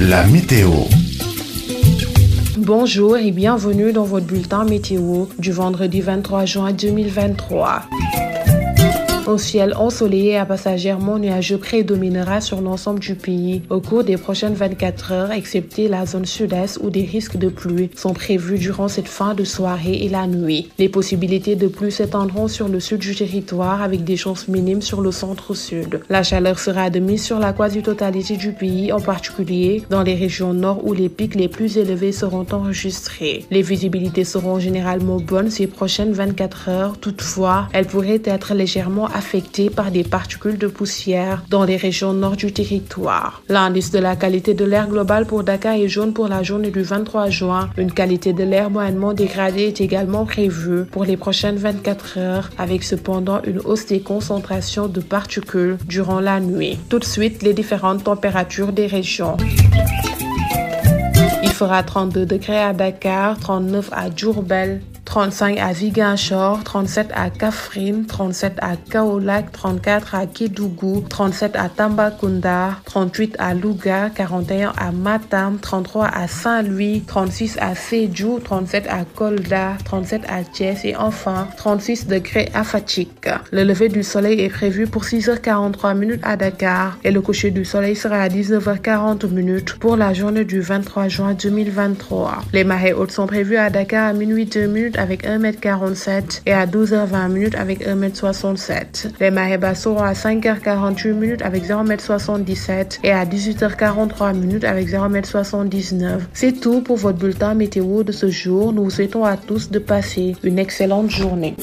la météo. Bonjour et bienvenue dans votre bulletin météo du vendredi 23 juin 2023. Un ciel ensoleillé à passagèrement nuageux prédominera sur l'ensemble du pays au cours des prochaines 24 heures, excepté la zone sud-est où des risques de pluie sont prévus durant cette fin de soirée et la nuit. Les possibilités de pluie s'étendront sur le sud du territoire avec des chances minimes sur le centre-sud. La chaleur sera de mise sur la quasi-totalité du pays, en particulier dans les régions nord où les pics les plus élevés seront enregistrés. Les visibilités seront généralement bonnes ces prochaines 24 heures. Toutefois, elles pourraient être légèrement affectés par des particules de poussière dans les régions nord du territoire. L'indice de la qualité de l'air global pour Dakar est jaune pour la journée du 23 juin. Une qualité de l'air moyennement dégradée est également prévue pour les prochaines 24 heures, avec cependant une hausse des concentrations de particules durant la nuit. Tout de suite, les différentes températures des régions. Il fera 32 degrés à Dakar, 39 à Djourbel, 35 à Ziguinchor, 37 à Kafrine, 37 à Kaolack, 34 à Kédougou, 37 à Tambacounda, 38 à Louga, 41 à Matam, 33 à Saint-Louis, 36 à Sédjou, 37 à Kolda, 37 à Thiès et enfin 36 degrés à Fatick. Le lever du soleil est prévu pour 6h43 minutes à Dakar et le coucher du soleil sera à 19h40 minutes pour la journée du 23 juin 2023. Les marées hautes sont prévues à Dakar à minuit 2 minutes avec 1m47 et à 12h20 minutes avec 1m67. Les basses seront à 5h48 minutes avec 0m77 et à 18h43 minutes avec 0m79. C'est tout pour votre bulletin météo de ce jour. Nous vous souhaitons à tous de passer une excellente journée.